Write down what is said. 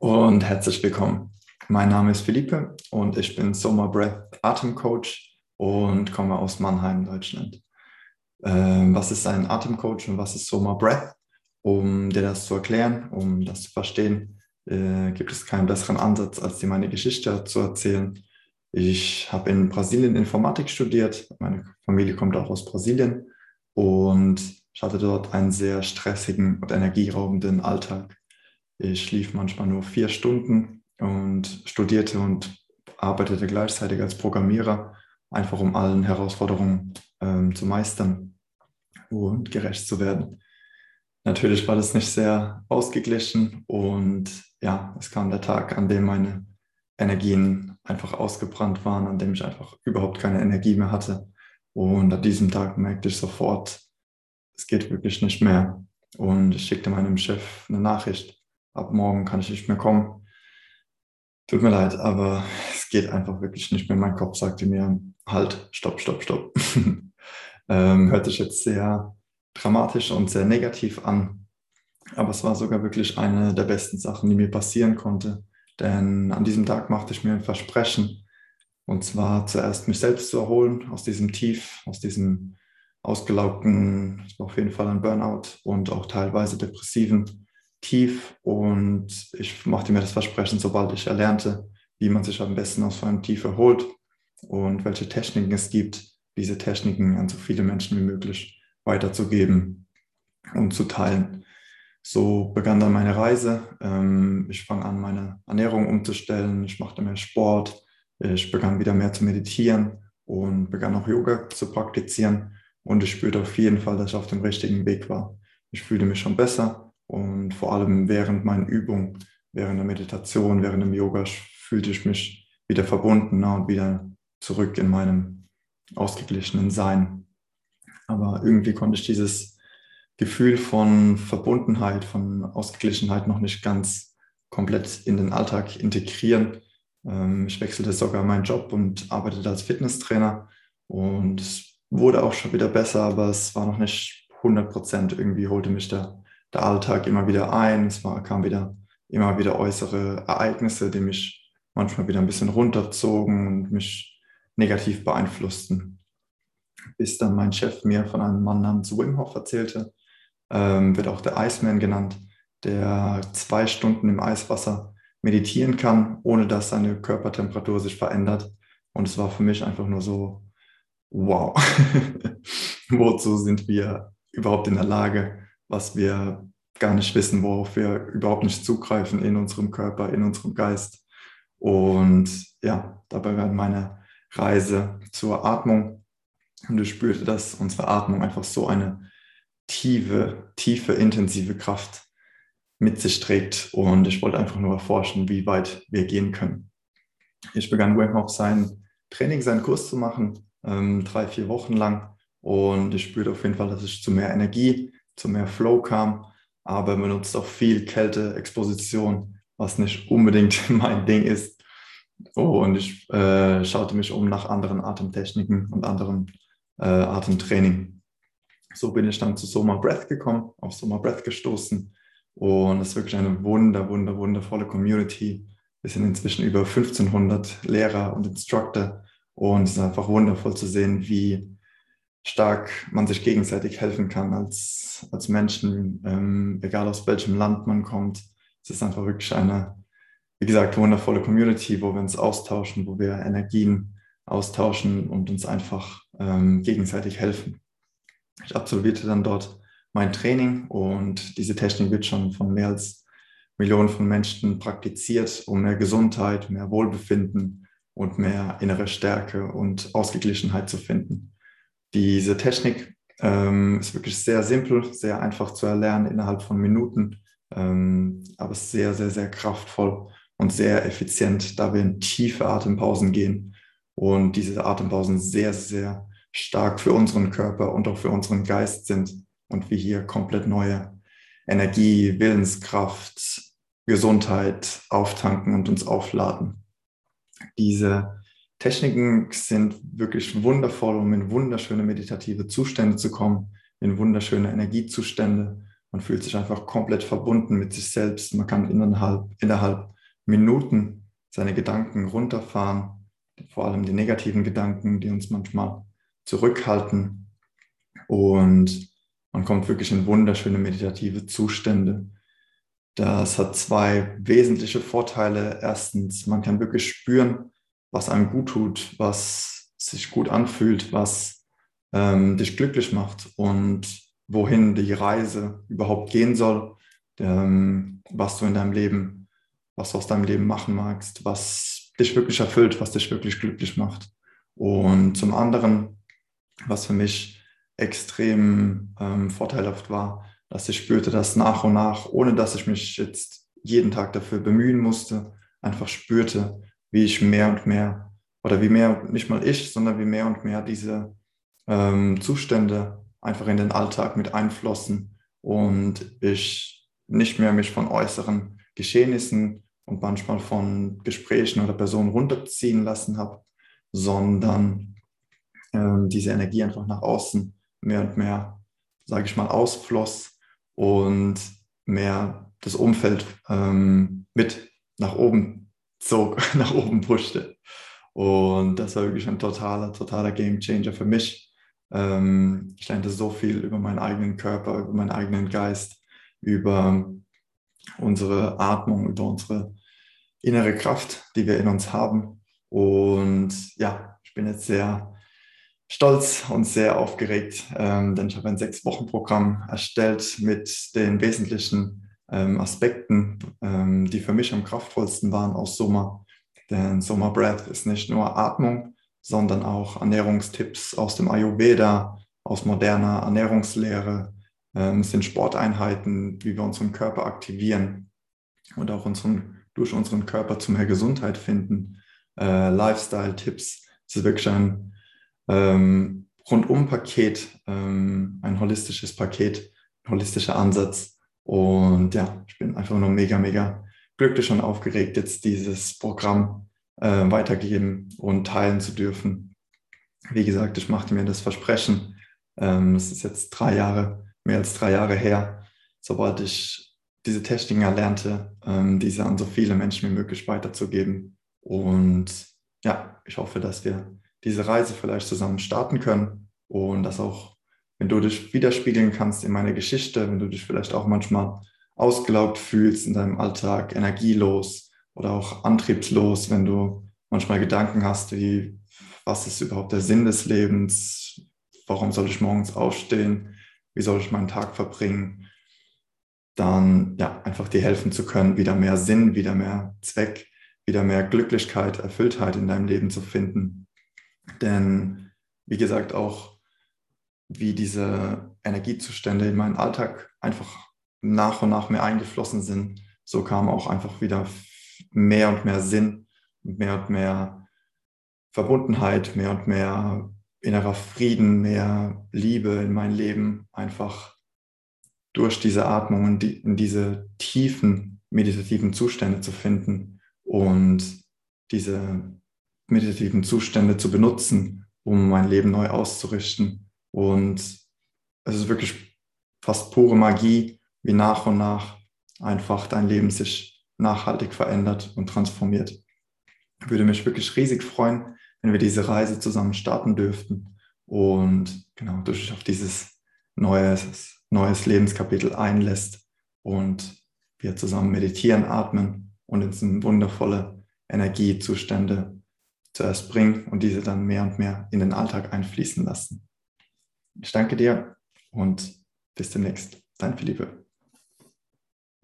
und herzlich willkommen. Mein Name ist Philippe und ich bin Soma Breath Atemcoach und komme aus Mannheim, Deutschland. Ähm, was ist ein Atemcoach und was ist Soma Breath? Um dir das zu erklären, um das zu verstehen, äh, gibt es keinen besseren Ansatz, als dir meine Geschichte zu erzählen. Ich habe in Brasilien Informatik studiert. Meine Familie kommt auch aus Brasilien und ich hatte dort einen sehr stressigen und energieraubenden Alltag. Ich schlief manchmal nur vier Stunden und studierte und arbeitete gleichzeitig als Programmierer, einfach um allen Herausforderungen ähm, zu meistern und gerecht zu werden. Natürlich war das nicht sehr ausgeglichen und ja, es kam der Tag, an dem meine Energien einfach ausgebrannt waren, an dem ich einfach überhaupt keine Energie mehr hatte. Und an diesem Tag merkte ich sofort, es geht wirklich nicht mehr. Und ich schickte meinem Chef eine Nachricht ab morgen kann ich nicht mehr kommen. Tut mir leid, aber es geht einfach wirklich nicht mehr. Mein Kopf sagte mir, halt, stopp, stopp, stopp. ähm, hört sich jetzt sehr dramatisch und sehr negativ an. Aber es war sogar wirklich eine der besten Sachen, die mir passieren konnte. Denn an diesem Tag machte ich mir ein Versprechen. Und zwar zuerst mich selbst zu erholen aus diesem Tief, aus diesem ausgelaugten, auf jeden Fall ein Burnout und auch teilweise depressiven tief und ich machte mir das Versprechen, sobald ich erlernte, wie man sich am besten aus so einem Tief erholt und welche Techniken es gibt, diese Techniken an so viele Menschen wie möglich weiterzugeben und zu teilen. So begann dann meine Reise. Ähm, ich fange an, meine Ernährung umzustellen. Ich machte mehr Sport. Ich begann wieder mehr zu meditieren und begann auch Yoga zu praktizieren. Und ich spürte auf jeden Fall, dass ich auf dem richtigen Weg war. Ich fühlte mich schon besser und vor allem während meinen Übungen, während der Meditation, während dem Yoga fühlte ich mich wieder verbundener und wieder zurück in meinem ausgeglichenen Sein. Aber irgendwie konnte ich dieses Gefühl von Verbundenheit, von Ausgeglichenheit noch nicht ganz komplett in den Alltag integrieren. Ähm, ich wechselte sogar meinen Job und arbeitete als Fitnesstrainer und es wurde auch schon wieder besser, aber es war noch nicht 100 Prozent. Irgendwie holte mich der der Alltag immer wieder ein. Es war, kam wieder immer wieder äußere Ereignisse, die mich manchmal wieder ein bisschen runterzogen und mich negativ beeinflussten. Bis dann mein Chef mir von einem Mann namens Wim Hof erzählte, ähm, wird auch der Iceman genannt, der zwei Stunden im Eiswasser meditieren kann, ohne dass seine Körpertemperatur sich verändert. Und es war für mich einfach nur so, wow, wozu sind wir überhaupt in der Lage, was wir gar nicht wissen, worauf wir überhaupt nicht zugreifen in unserem Körper, in unserem Geist. Und ja, dabei war meine Reise zur Atmung und ich spürte, dass unsere Atmung einfach so eine tiefe, tiefe, intensive Kraft mit sich trägt. Und ich wollte einfach nur erforschen, wie weit wir gehen können. Ich begann Wim Hof sein Training, seinen Kurs zu machen, ähm, drei, vier Wochen lang. Und ich spürte auf jeden Fall, dass ich zu mehr Energie, zu mehr Flow kam, aber benutzt auch viel Kälteexposition, was nicht unbedingt mein Ding ist. Oh, und ich äh, schaute mich um nach anderen Atemtechniken und anderem äh, Atemtraining. So bin ich dann zu Soma Breath gekommen, auf Soma Breath gestoßen. Und es ist wirklich eine wunder, wunder, wundervolle Community. Wir sind inzwischen über 1500 Lehrer und Instructor. Und es ist einfach wundervoll zu sehen, wie stark man sich gegenseitig helfen kann als, als Menschen, ähm, egal aus welchem Land man kommt. Es ist einfach wirklich eine, wie gesagt, wundervolle Community, wo wir uns austauschen, wo wir Energien austauschen und uns einfach ähm, gegenseitig helfen. Ich absolvierte dann dort mein Training und diese Technik wird schon von mehr als Millionen von Menschen praktiziert, um mehr Gesundheit, mehr Wohlbefinden und mehr innere Stärke und Ausgeglichenheit zu finden. Diese Technik ähm, ist wirklich sehr simpel, sehr einfach zu erlernen innerhalb von Minuten, ähm, aber sehr, sehr, sehr kraftvoll und sehr effizient, da wir in tiefe Atempausen gehen und diese Atempausen sehr, sehr stark für unseren Körper und auch für unseren Geist sind und wir hier komplett neue Energie, Willenskraft, Gesundheit auftanken und uns aufladen. Diese Techniken sind wirklich wundervoll, um in wunderschöne meditative Zustände zu kommen, in wunderschöne Energiezustände Man fühlt sich einfach komplett verbunden mit sich selbst. Man kann innerhalb, innerhalb Minuten seine Gedanken runterfahren, vor allem die negativen Gedanken, die uns manchmal zurückhalten. Und man kommt wirklich in wunderschöne meditative Zustände. Das hat zwei wesentliche Vorteile. Erstens, man kann wirklich spüren, was einem gut tut, was sich gut anfühlt, was ähm, dich glücklich macht und wohin die Reise überhaupt gehen soll, ähm, was du in deinem Leben, was du aus deinem Leben machen magst, was dich wirklich erfüllt, was dich wirklich glücklich macht. Und zum anderen, was für mich extrem ähm, vorteilhaft war, dass ich spürte, dass nach und nach, ohne dass ich mich jetzt jeden Tag dafür bemühen musste, einfach spürte, wie ich mehr und mehr, oder wie mehr, nicht mal ich, sondern wie mehr und mehr diese ähm, Zustände einfach in den Alltag mit einflossen und ich nicht mehr mich von äußeren Geschehnissen und manchmal von Gesprächen oder Personen runterziehen lassen habe, sondern ähm, diese Energie einfach nach außen mehr und mehr, sage ich mal, ausfloss und mehr das Umfeld ähm, mit nach oben zog, nach oben pushte. Und das war wirklich ein totaler, totaler Game Changer für mich ähm, ich lernte so viel über meinen eigenen Körper, über meinen eigenen Geist, über unsere Atmung, über unsere innere Kraft, die wir in uns haben. Und ja, ich bin jetzt sehr stolz und sehr aufgeregt, ähm, denn ich habe ein Sechs-Wochen-Programm erstellt mit den wesentlichen ähm, Aspekten, ähm, die für mich am kraftvollsten waren aus Soma. Denn Soma Breath ist nicht nur Atmung, sondern auch Ernährungstipps aus dem Ayurveda, aus moderner Ernährungslehre. Ähm, es sind Sporteinheiten, wie wir unseren Körper aktivieren und auch unseren, durch unseren Körper zu mehr Gesundheit finden. Äh, Lifestyle-Tipps. Es ist wirklich ein ähm, Rundum-Paket, ähm, ein holistisches Paket, ein holistischer Ansatz. Und ja, ich bin einfach nur mega, mega glücklich und aufgeregt, jetzt dieses Programm äh, weitergeben und teilen zu dürfen. Wie gesagt, ich machte mir das Versprechen. Ähm, es ist jetzt drei Jahre, mehr als drei Jahre her, sobald ich diese Techniken erlernte, ähm, diese an so viele Menschen wie möglich weiterzugeben. Und ja, ich hoffe, dass wir diese Reise vielleicht zusammen starten können und dass auch, wenn du dich widerspiegeln kannst in meiner Geschichte, wenn du dich vielleicht auch manchmal ausgelaugt fühlst in deinem Alltag, energielos, oder auch antriebslos, wenn du manchmal Gedanken hast, wie, was ist überhaupt der Sinn des Lebens? Warum soll ich morgens aufstehen? Wie soll ich meinen Tag verbringen? Dann ja, einfach dir helfen zu können, wieder mehr Sinn, wieder mehr Zweck, wieder mehr Glücklichkeit, Erfülltheit in deinem Leben zu finden. Denn wie gesagt, auch wie diese Energiezustände in meinen Alltag einfach nach und nach mehr eingeflossen sind, so kam auch einfach wieder mehr und mehr Sinn, mehr und mehr Verbundenheit, mehr und mehr innerer Frieden, mehr Liebe in mein Leben einfach durch diese Atmung in diese tiefen meditativen Zustände zu finden und diese meditativen Zustände zu benutzen, um mein Leben neu auszurichten. Und es ist wirklich fast pure Magie, wie nach und nach einfach dein Leben sich nachhaltig verändert und transformiert. Ich würde mich wirklich riesig freuen, wenn wir diese Reise zusammen starten dürften und genau durch auf dieses neues, neues Lebenskapitel einlässt und wir zusammen meditieren, atmen und in wundervolle Energiezustände zuerst bringen und diese dann mehr und mehr in den Alltag einfließen lassen. Ich danke dir und bis demnächst. Dein Philippe.